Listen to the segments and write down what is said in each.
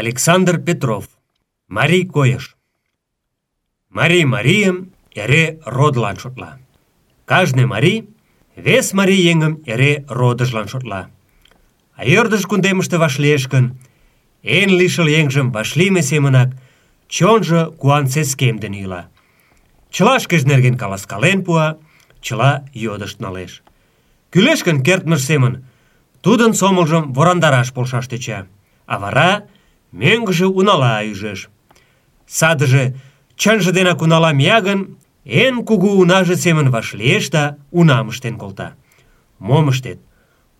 Александр Петров. Марий койыш. Марий Марийым эре родылан шотла. Кажне Марий вес Марий еҥым эре родыжлан шотла. А ӧрдыж кундемыште вашлиеш гын, эн лишыл еҥжым вашлийме семынак чонжо куан сескемден йӱла. Чыла шкеж нерген каласкален пуа, чыла йодышт налеш. Кӱлеш гын семын тудын сомылжым ворандараш полшаш тӧча, а вара мӧҥгыжӧ унала ӱжеш. Садыже чынже денак унала мия гын, эн кугу унаже семын вашлиеш да унам ыштен колта. Мом ыштет?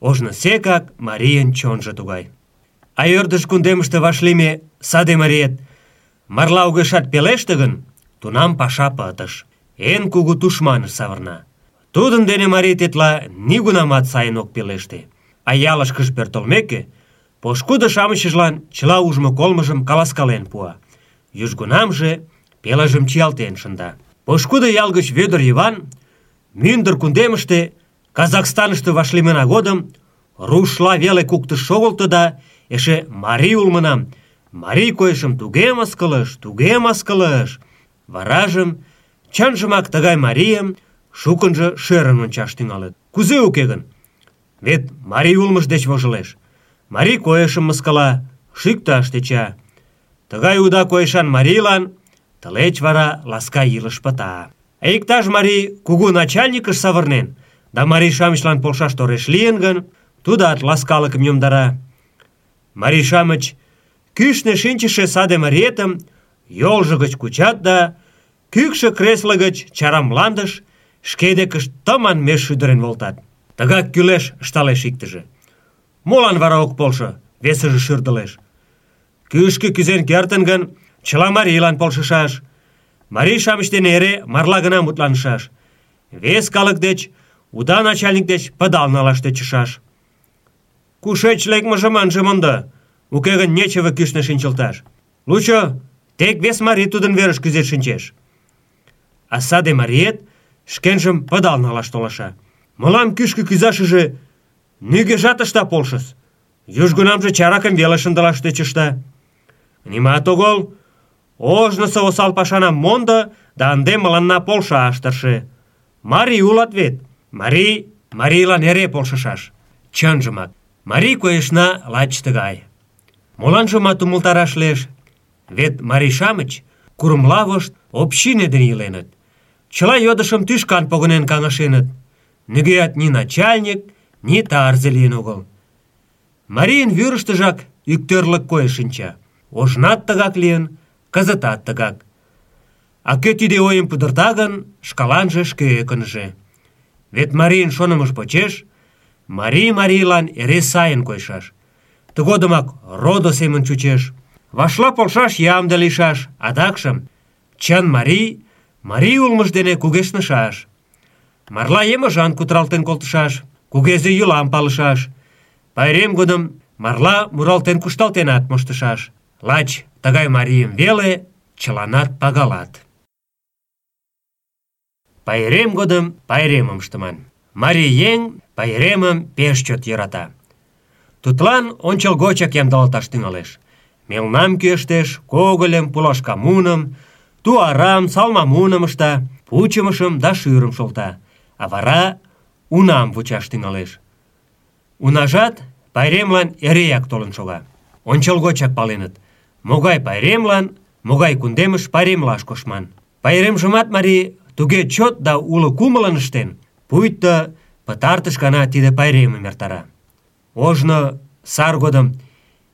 Ожнысекак марийын чонжо тугай. А ӧрдыж кундемыште вашлийме саде мариет марла огешат пелеште тунам паша пытыш. Эн кугу тушманыш савырна. Тудын дене марий тетла нигунамат сайын ок пелеште. А ялышкыш пӧртылмеке, пошкудо-шамычыжлан чыла ужмо-колмыжым каласкален пуа. Южгунамже пелыжым чиялтен шында. Пошкудо ял гыч Вӧдыр Йыван мӱндыр кундемыште Казахстаныште вашлиймына годым рушла веле куктыш шогылто да эше марий улмынам, марий койышым туге мыскылыш, туге мыскылыш. Варажым чынжымак тыгай марийым шукынжо шӧрын ончаш тӱҥалыт. Кузе уке гын? Вет марий улмыж деч вожылеш. Марий койышым мыскыла, шӱкташ тӧча. Тыгай уда койышан марийлан тылеч вара ласка илыш пыта. Иктаж марий кугу начальникыш савырнен, да марий-шамычлан полшаш тореш лийын гын, тудат ласкалыкым йомдара. Марий-шамыч кӱшнӧ шинчыше саде мариетым йолжо гыч кучат да кӱкшӧ кресло гыч чара мландыш шке декышт тыман меж шӱдырен волтат. Тыгак кӱлеш, ышталеш иктыже. Молан вара ок полшо? Весыже шӱрдылеш. Кӱшкӧ кӱзен кертын гын, чыла марийлан полшышаш. Марий-шамыч дене эре марла гына мутланышаш. Вес калык деч, уда начальник деч пыдал налаш тӧчышаш. Кушеч лекмыжым ынже мондо. Уке гын нечыве кӱшнӧ шинчылташ. Лучо тек вес марий тудын верыш кӱзен шинчеш. А саде мариет шкенжым пыдал налаш толаша. Мылам кӱшкӧ кӱзашыже нигӧжат ышта полшыс. Южгунамже чаракым веле шындылаш тӧчышта. Нимат огыл, ожнысо осал пашанам мондо да ынде мыланна полшаш тырше. Марий улат вет. Марий марийлан эре полшышаш. Чынжымак, марий койышна лач тыгай. Моланжымат умылтараш лиеш. Вет марий-шамыч курымлавышт общине дене иленыт. Чыла йодышым тӱшкан погынен каҥашеныт. Нигӧат ни начальник, тарзе лийын огыл. Тыгак лийын, кызытат тыгак. А кӧ тиде ойым пудырта гын, шкаланже шке ӧкынжӧ. Вет марийын шонымыж почеш, марий марийлан эре сайын койшаш. Тыгодымак родо семын чучеш. Вашла полшаш ямде лийшаш, адакшым чын марий, марий улмыж дене кугешнышаш. Марла емыжан кутыралтен колтышаш, кугезе йӱлам палышаш. Пайрем годым марла муралтен-кушталтенат моштышаш. Лач тыгай марийым веле чыланат пагалат. Пайрем годым пайремым ыштыман. Марий еҥ пайремым пеш чот йӧрата. Тудлан ончылгочак ямдылалташ тӱҥалеш. Мелнам кӱэштеш, когыльым, пулашка муным, туарам, салма муным ышта, пучымышым да шӱрым шолта. А вара унам вучаш тӱҥалеш. Унажат пайремлан эреак толын шога. Ончылгочак паленыт, могай пайремлан, могай кундемыш пайремлаш коштман. Пайремжымат марий туге чот да уло кумылын ыштен, пуйто пытартыш гана тиде пайремым эртара. Ожно сар годым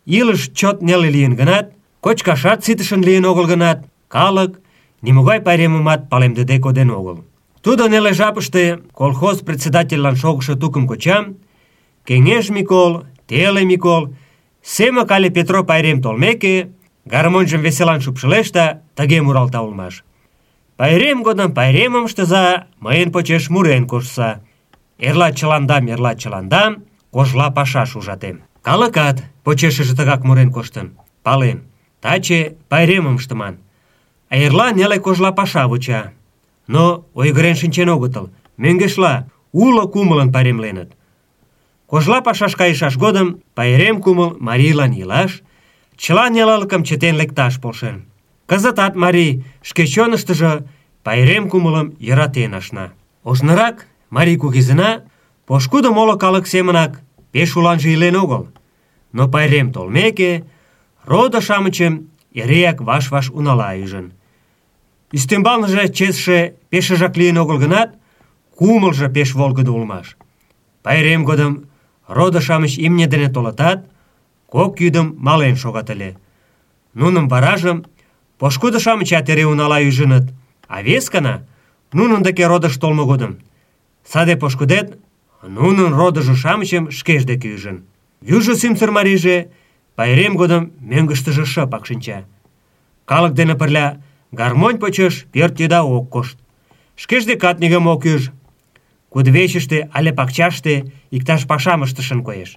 илыш чот неле лийын гынат, кочкашат ситышын лийын огыл гынат, калык нимогай пайремымат палемдыде коден огыл. Тудо неле жапыште колхоз председательлан шогышо тукым кочам, кеҥеж Микол, теле Микол, Семык але Петро пайрем толмеке, гармоньжым веселан шупшылеш да тыге муралта улмаш. Пайрем годым пайремым ыштыза, мыйын почеш мурен коштса. Эрла чыландам, эрла чыландам, кожла пашаш ужатем. Калыкат почешыже тыгак мурен коштын. Пален, таче пайремым ыштыман. А эрла неле кожла паша вуча. Но ойгырен шинчен огытыл. Мӧҥгешла уло кумылын пайремленыт. Кожла пашаш кайышаш годым пайрем кумыл марийлан илаш, чыла нелалыкым чытен лекташ полшен. Кызытат марий шке чоныштыжо пайрем кумылым йӧратен ашна. Ожнырак марий кугизына пошкудо моло калык семынак пеш уланже илен огыл. Но пайрем толмеке, родо-шамычым эреак ваш-ваш унала ӱжын. Ӱстембалныже чесше пешыжак лийын огыл гынат, кумылжо пеш волгыдо улмаш. Пайрем годым родо-шамыч имне дене толытат, кок йӱдым мален шогат ыле. Нуным варажым пошкудо-шамычат эре унала ӱжыныт, а вескана нунын деке родыш толмо годым саде пошкудет нунын родыжо-шамычым шкеж деке ӱжын. Южо сӱмсыр марийже пайрем годым мӧҥгыштыжӧ шыпак шинча. Калык дене пырля гармонь почеш пӧрт еда ок кошт. Шкеж декат нигӧм ок ӱж. Кудывечыште але пакчаште иктаж пашам ыштышын коеш.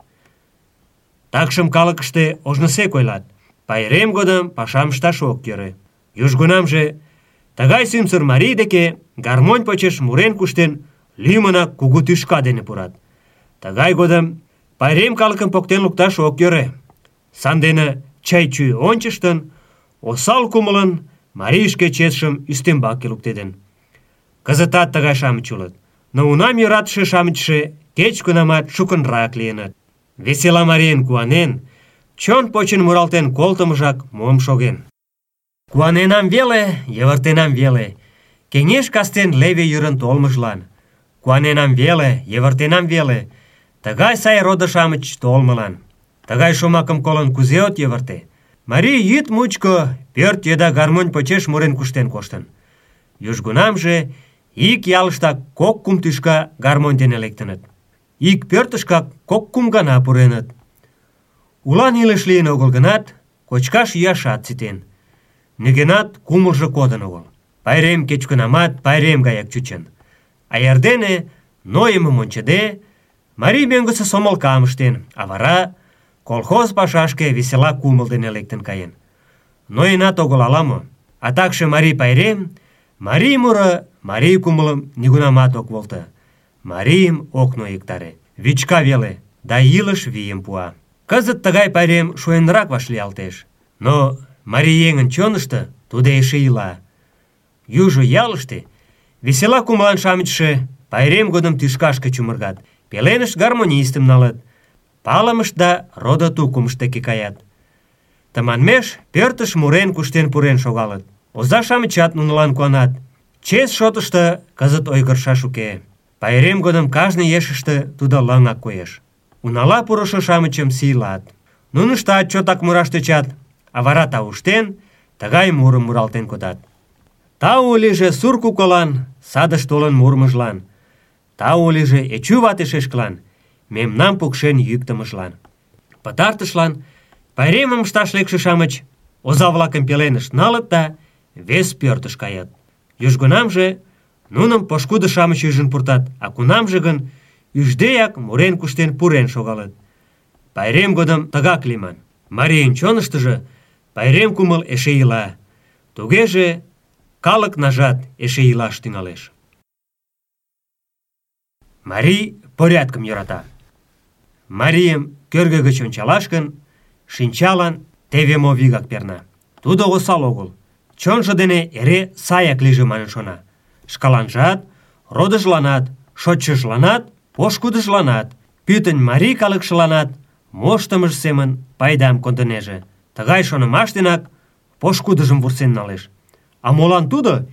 Такшым калыкыште ожнысек ойлат. Пайрем годым пашам ышташ ок йӧрӧ. Южгунамже тыгай сӱмсыр марий деке гармонь почеш мурен куштен лӱмынак кугу тӱшка дене пурат. Тыгай годым пайрем калыкым поктен лукташ ок йӧрӧ. Сандене чай-чуй ончыштын, осал кумылын марий шке четшым ӱстембаке луктеден. Кызытат тыгай-шамыч улыт, но унам йӧратыше-шамычше кеч-кунамат шукынрак лийыныт. Весела марийын куанен, чон почын муралтен колтымыжак мом шоген. Куаненам веле, йывыртенам веле, кеҥеж кастен леве йӱрын толмыжлан. Куаненам веле, йывыртенам веле, тыгай сай родо-шамыч толмылан. Тыгай шомакым колын кузе от йывырте? Марий йӱд мучко пӧрт еда гармонь почеш мурен куштен коштын. Южгунамже ик ялыштак кок-кум тӱшка гармонь дене лектыныт. Ик пӧртышкак кок-кум гана пуреныт. Улан илыш лийын огыл гынат, кочкаш-йӱашат ситен. Нигӧнат кумылжо кодын огыл. Пайрем кеч-кунамат пайрем гаяк чучын. А эрдене, нойымым ончыде, марий мӧҥгысӧ сомылкам ыштен, а вара колхоз пашашке весела кумыл дене лектын каен. Ноенат огыл ала-мо, а такше марий пайрем, марий муро марий кумылым нигунамат ок волто. Марийым ок нойыктаре. Вичка веле, да илыш вийым пуа. Кызыт тыгай пайрем шуэнрак вашлиялтеш. Но марий еҥын чонышто тудо эше ила. Южо ялыште весела кумылан-шамычше пайрем годым тӱшкашке чумыргат, пеленышт гармонистым налыт, палымышт да родо тукымыш деке каят. Тыманмеш пӧртыш мурен куштен пурен шогалыт. Оза-шамычат нунылан куанат. Чес шотышто кызыт ойгырышаш уке. Пайрем годым кажне ешыште тудо лыҥак коеш. Унала пурышо-шамычым сийлат. Нуныштат чотак мураш тӧчат, а вара тауштен, тыгай мурым муралтен кодат. Тау лийже сур куколан, садыш толын мурмыжлан. Тау лийже Эчу вате шешкылан, мемнам пукшен йӱктымыжлан. Пытартышлан пайремым ышташ лекше-шамыч оза-влакым пеленышт налыт да вес пӧртыш каят. Южгунамже нуным пошкудо-шамыч ӱжын пуртат, а кунамже гын ӱждеак мурен-куштен пурен шогалыт. Пайрем годым тыгак лийман. Марийын чоныштыжо пайрем кумыл эше ила. Тугеже калык нажат эше илаш тӱҥалеш. Марий порядкым йӧрата. Марийым кӧргӧ гыч ончалаш гын, шинчалан теве мо вигак перна. Тудо осал огыл. Чонжо дене эре саяк лийже манын шона. Шкаланжат, родыжланат, шочшыжланат, пошкудыжланат, пӱтынь марий калыкшыланат моштымыж семын пайдам кондынеже. Тыгай шонымаш денак пошкудыжым вурсен налеш. А молан тудо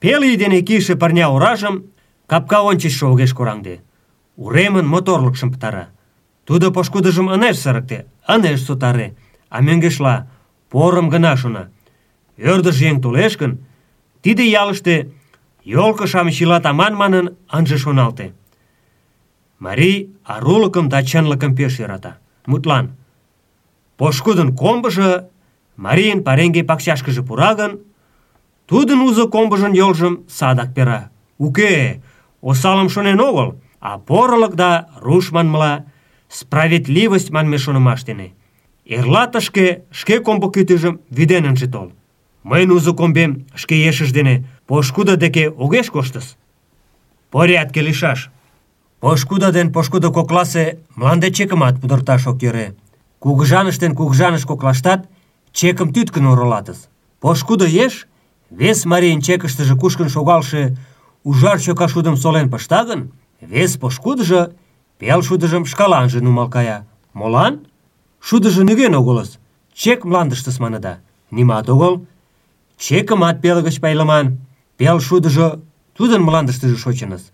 пел ий дене кийыше пырня оражым капка ончычшо огеш кораҥде. Уремын моторлыкшым пытара. Тудо пошкудыжым ынеж сырыкте, ынеж сотаре, а мӧҥгешла порым гына шона. Ӧрдыж еҥ толеш гын, тиде ялыште йолко-шамыч илат аман манын ынже шоналте. Марий арулыкым да чынлыкым пеш йӧрата. Мутлан, пошкудын комбыжо марийын пареҥге пакчашкыже пура гын, тудын узо комбыжын йолжым садак пера. Уке, осалым шонен огыл, а порылык да руш манмыла справедливость манме шонымаш дене. Эрла тышке шке комбо кӱтӱжым вӱден ынже тол. Мыйын узо комбем шке ешыж дене пошкудо деке огеш коштыс. Порядке лийшаш. Пошкудо ден пошкудо кокласе мланде чекымат пудырташ ок йӧрӧ. Кугыжаныш ден кугыжаныш коклаштат чекым тӱткын оролатыс. Пошкудо еш, вес марийын чекыштыже кушкын шогалше ужар чока шудым солен пышта гын, вес пошкудыжо пел шудыжым шкаланже нумал кая. Молан? Шудыжо нигӧн огылыс. Чек мландыштыс маныда. Нимат огыл. Чекымат пел гыч пайлыман. Пел шудыжо тудын мландыштыже шочыныс.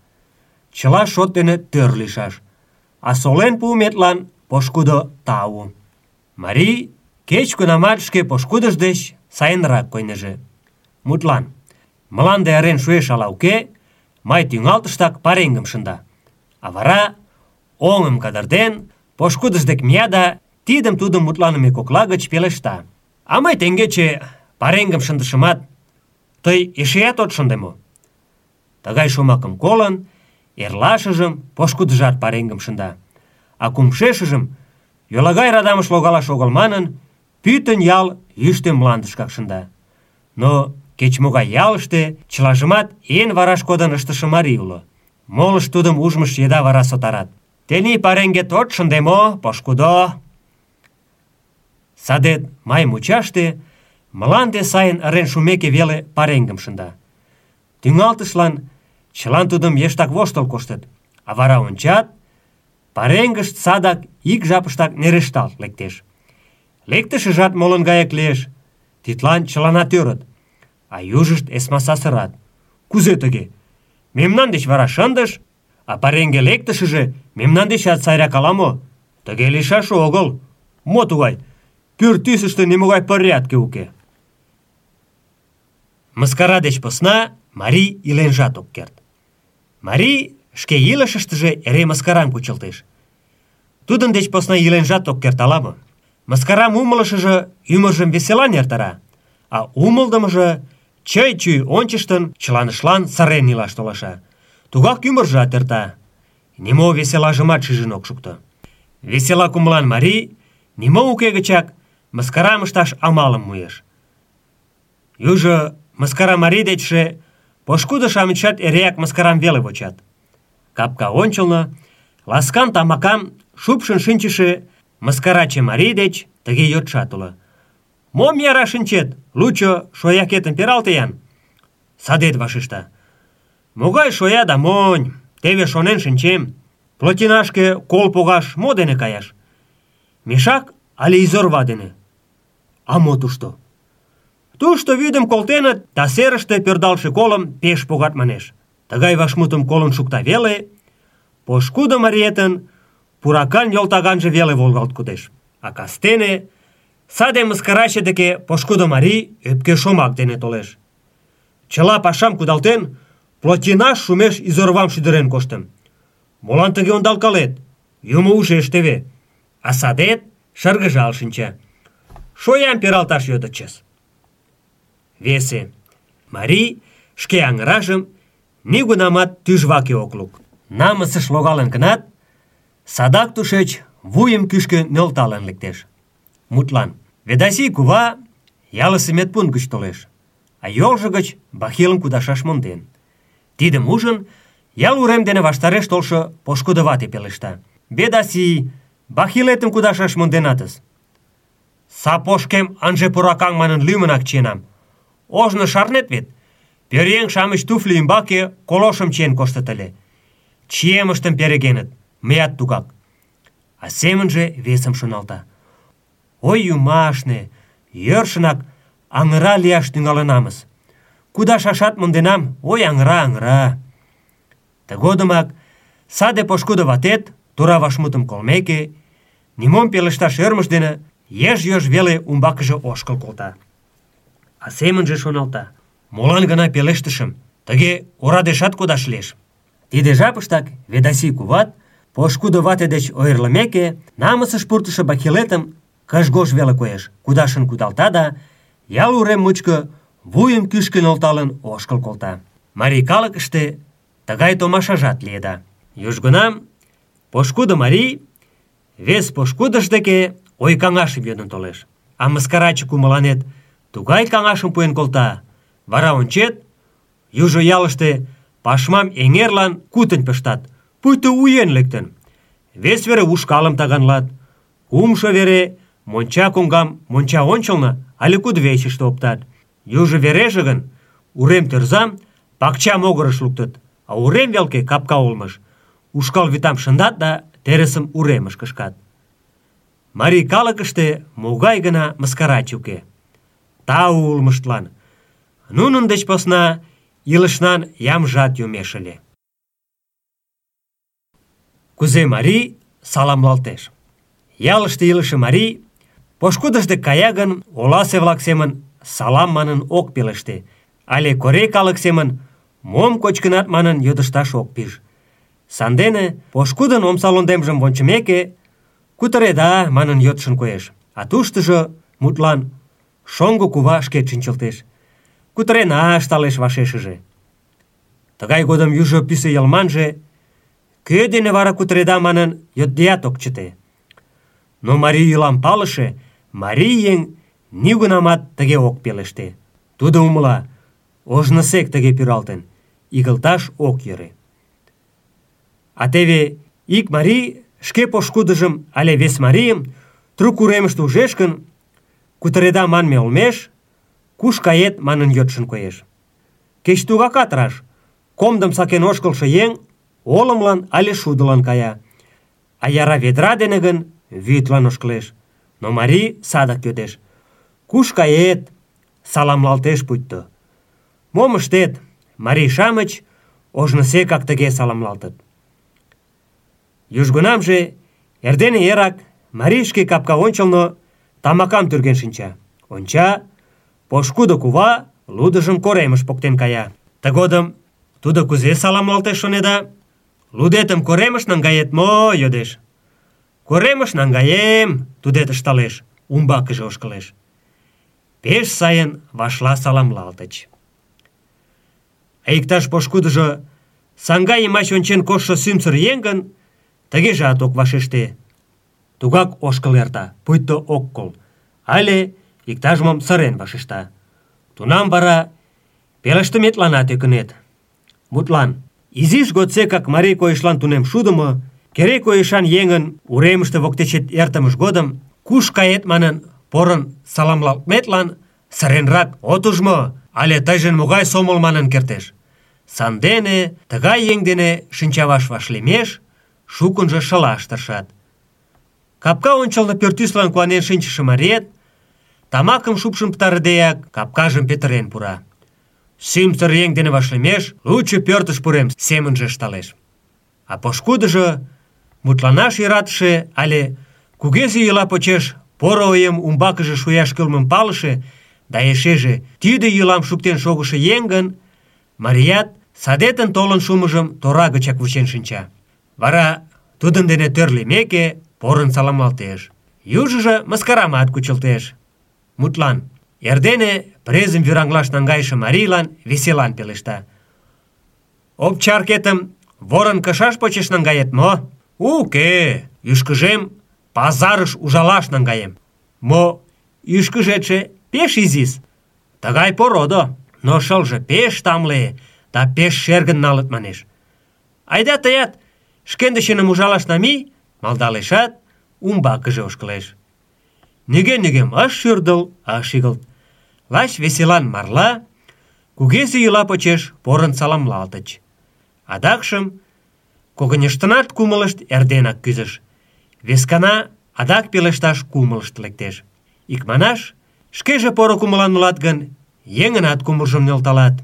Чыла шот дене тӧр лийшаш. А солен пуыметлан пошкудо тау. Марий кеч-кунамат шке пошкудыж деч сайынрак койнеже. Мутлан, мланде арен шуэш ала уке, май тӱҥалтыштак пареҥгым шында. А вара, оҥым кадырден, пошкудыж дек мия да тидым-тудым мутланыме кокла гыч пелешта. А мый теҥгече пареҥгым шындышымат, тый эшеат от шынде мо? Тыгай шомакым колын, эрлашыжым пошкудыжат пареҥгым шында. А кумшешыжым йолагай радамыш логалаш огыл манын, пӱтынь ял йӱштӧ мландышкак шында. Но кеч-могай ялыште чылажымат эн вараш кодын ыштыше марий уло. Молышт тудым ужмыш еда вара сотарат. «Тений пареҥгет от шынде мо, пошкудо?» Садет май мучаште мланде сайын ырен шумеке веле пареҥгым шында. Тӱҥалтышлан чылан тудым ештак воштыл коштыт, а вара ончат, пареҥгышт садак ик жапыштак нерешталт лектеш. Лектышыжат молын гаяк лиеш. Тидлан чыланат ӧрыт. А южышт эсмаса сырат. Кузе тыге? Мемнан деч вара шындыш, а пареҥге лектышыже мемнан дечат сайрак ала-мо? Тыге лийшаш огыл. Мо тугай? Пӱртӱсыштӧ нимогай порядке уке. Мыскара деч посна марий иленжат ок керт. Марий шке илышыштыже эре мыскарам кучылтеш. Тудын деч посна иленжат ок керт ала-мо? Мыскарам умылышыжо ӱмыржым веселан эртара, а умылдымыжо чый-чуй ончыштын чыланышлан сырен илаш толаша. Тугак ӱмыржат эрта. Нимо веселажымат шижын ок шукто. Весела кумылан марий нимо уке гычак мыскарам ышташ амалым муэш. Южо мыскара марий дечше пошкудо-шамычат эреак мыскарам веле вочат. Капка ончылно ласкан тамакам шупшын шинчыше мыскараче марий деч тыге йодшат уло. «Мом яра шинчет? Лучо шоякетым пералте-ян!» Садет вашешта. «Могай шоя да монь! Теве шонен шинчем. Плотинашке кол погаш мо дене каяш? Мешак але изорва дене? А мо тушто?» Тушто вӱдым колтеныт, да серыште пӧрдалше колым пеш погат манеш. Тыгай вашмутым колын шукта веле, пошкудо мариетын пуракан йолтаганже веле волгалт кодеш. А кастене саде мыскараче деке пошкудо марий ӧпке шомак дене толеш. Чыла пашам кудалтен, плотинаш шумеш изорвам шӱдырен коштым. Молан тыге ондалкалет? Юмо ушеш теве. А садет шыргыжал шинча. Шоям пералташ йодычыс. Весе. Марий шке аҥыражым нигунамат тӱжваке ок лук. Намысыш логалын гынат, садак тушеч вуйым кӱшкӧ нӧлталын лектеш. Мутлан, Ведаси кува ялысе медпункт гыч толеш, а йолжо гыч бахилым кудашаш монден. Тидым ужын, ял урем дене ваштареш толшо пошкудо вате пелешта. Бедаси, бахилетым кудашаш монденатыс. Сапошкем ынже пуракаҥ манын лӱмынак чиенам. Ожно шарнет вет? Пӧръеҥ-шамыч туфли ӱмбаке колошым чиен коштыт ыле. Чиемыштым перегеныт, мыят тугак. А семынже весым шоналта. Ой, юмашне, йӧршынак аҥыра лияш тӱҥалынамыс. Кудашашат монденам, ой, аҥыра, аҥыра. Тыгодымак саде пошкудо ватет, тура вашмутым колмеке, нимом пелешташ ӧрмыж дене еш-йож веле умбакыже ошкыл колта. А семынже шоналта. Молан гына пелештышым, тыге орадешат кодаш лиеш. Тиде жапыштак Ведаси куват, пошкудо вате деч ойырлымеке, намысыш пуртышо бакелетым кыжгош веле коеш, кудашын кудалта да, ял урем мучко вуйым кӱшкӧ нӧлталын ошкыл колта. Марий калыкыште тыгай томашажат лиеда. Южгунам пошкудо марий вес пошкудыж деке ой каҥашым йодын толеш. А мыскараче кумыланет тугай каҥашым пуэн колта, вара ончет, южо ялыште пашмам эҥерлан кутынь пыштат, пуйто уен лектын. Вес вере ушкалым таганлат, кумшо вере монча коҥгам монча ончылно але кудывечыште оптат. Южо вереже гын, урем тӧрзам пакча могырыш луктыт, а урем велке капка улмыш. Ушкал вӱтам шындат да терысым уремыш кышкат. Марий калыкыште могай гына мыскараче уке. Тау улмыштлан. Нунын деч посна илышнан ямжат йомеш ыле. Кузе марий саламлалтеш. Ялыште илыше марий пошкудыж дек кая гын, оласе-влак семын салам манын ок пелеште, але корей калык семын мом кочкынат манын йодышташ ок пиж. Сандене пошкудын омса лондемжым вончымеке, кутыреда манын йодшын коеш. А туштыжо, мутлан, шоҥго кува шкет шинчылтеш. Кутырена ышталеш вашешыже. Тыгай годым южо пӱсӧ йылманже кӧ дене вара кутыреда манын йоддеат ок чыте. Но марий йӱлам палыше марий нигунамат тыге ок пелеште. Тудо умыла, ожнысек тыге пӱралтын, игылташ ок йӧрӧ. А теве ик марий шке пошкудыжым але вес марийым трук уремыште ужеш гын, кутыреда манме олмеш, куш кает манын йодшын коеш. Кеч тугакат раш, комдым сакен ошкылшо еҥ олымлан але шудылан кая, а яра ведра дене гын вӱдлан ошкылеш. Но марий садак йодеш. Куш кает? Саламлалтеш пуйто. Мом ыштет? Марий-шамыч ожнысекак тыге саламлалтыт. Южгунамже эрдене эрак марий шке капка ончылно тамакам тӱрген шинча. Онча, пошкудо кува лудыжым коремыш поктен кая. Тыгодым тудо кузе саламлалтеш шонеда? Лудетым коремыш наҥгает мо? йодеш. Коремыш наҥгаем, тудет ышталеш, умбакыже ошкылеш. Пеш сайын вашла саламлалтыч. А иктаж пошкудыжо саҥга йымач ончен коштшо сӱмсыр еҥ гын, тыгежат ок вашеште. Тугак ошкыл эрта, пуйто ок кол, але иктаж-мом сырен вашешта. Тунам вара пелештыметланат ӧкынет. Мутлан, изиш годсекак марий койышлан тунем шудымо, керек койышан еҥын уремыште воктечет эртымыж годым куш кает манын порын саламлалтметлан сыренрак от уж мо, але тыйжын могай сомыл манын кертеш. Сандене тыгай еҥ дене шинчаваш вашлемеш, шукынжо шылаш тыршат. Капка ончылно пӧртӱслан куанен шинчыше мариет, тамакым шупшын пытарыдеак капкажым петырен пура. Сӱмсыр еҥ дене вашлемеш, лучо пӧртыш пурем, семынже ышталеш. А пошкудыжо, мутланаш йӧратыше але кугезе йӱла почеш поро ойым умбакыже шуяш кӱлмым палыше да эшеже тиде йӱлам шуктен шогышо еҥ Марият садетын толын шумыжым тора гычак вучен шинча. Вара тудын дене тӧр лиймеке, порын саламалтеш. Южыжо мыскарамат кучылтеш. Мутлан, эрдене презым вӱраҥлаш наҥгайыше марийлан веселан пелешта. Обчаркетым ворын кышаш почеш наҥгает мо? Уке, ӱшкыжем пазарыш ужалаш наҥгаем. Мо ӱшкыжетше пеш изис. Тыгай породо, но шылже пеш тамле да пеш шергын налыт манеш. Айда тыят шкендычыным ужалаш намий, малдалешат, умбакыже ошкылеш. Нигӧ-нигӧм ыш шӱрдыл, ыш игылт. Лач веселан марла, кугезе йӱла почеш порын саламлалтыч. Адакшым когыньыштынат кумылышт эрденак кӱзыш. Вескана адак пелешташ кумылышт лектеш. Икманаш, шкеже поро кумылан улат гын, еҥынат кумылжым нӧлталат.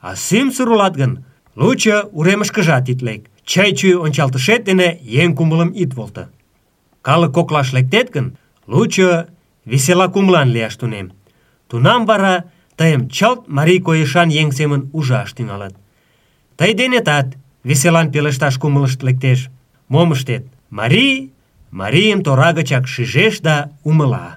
А сӱмсыр улат гын, лучо уремышкыжат ит лек. Чай-чуй ончалтышет дене еҥ кумылым ит волто. Калык коклаш лектет гын, лучо весела кумылан лияш тунем. Тунам вара тыйым чылт марий койышан еҥ семын ужаш тӱҥалат. Тый денетат веселан пелешташ кумылышт лектеш. Мом ыштет? Марий марийым тора гычак шижеш да умыла.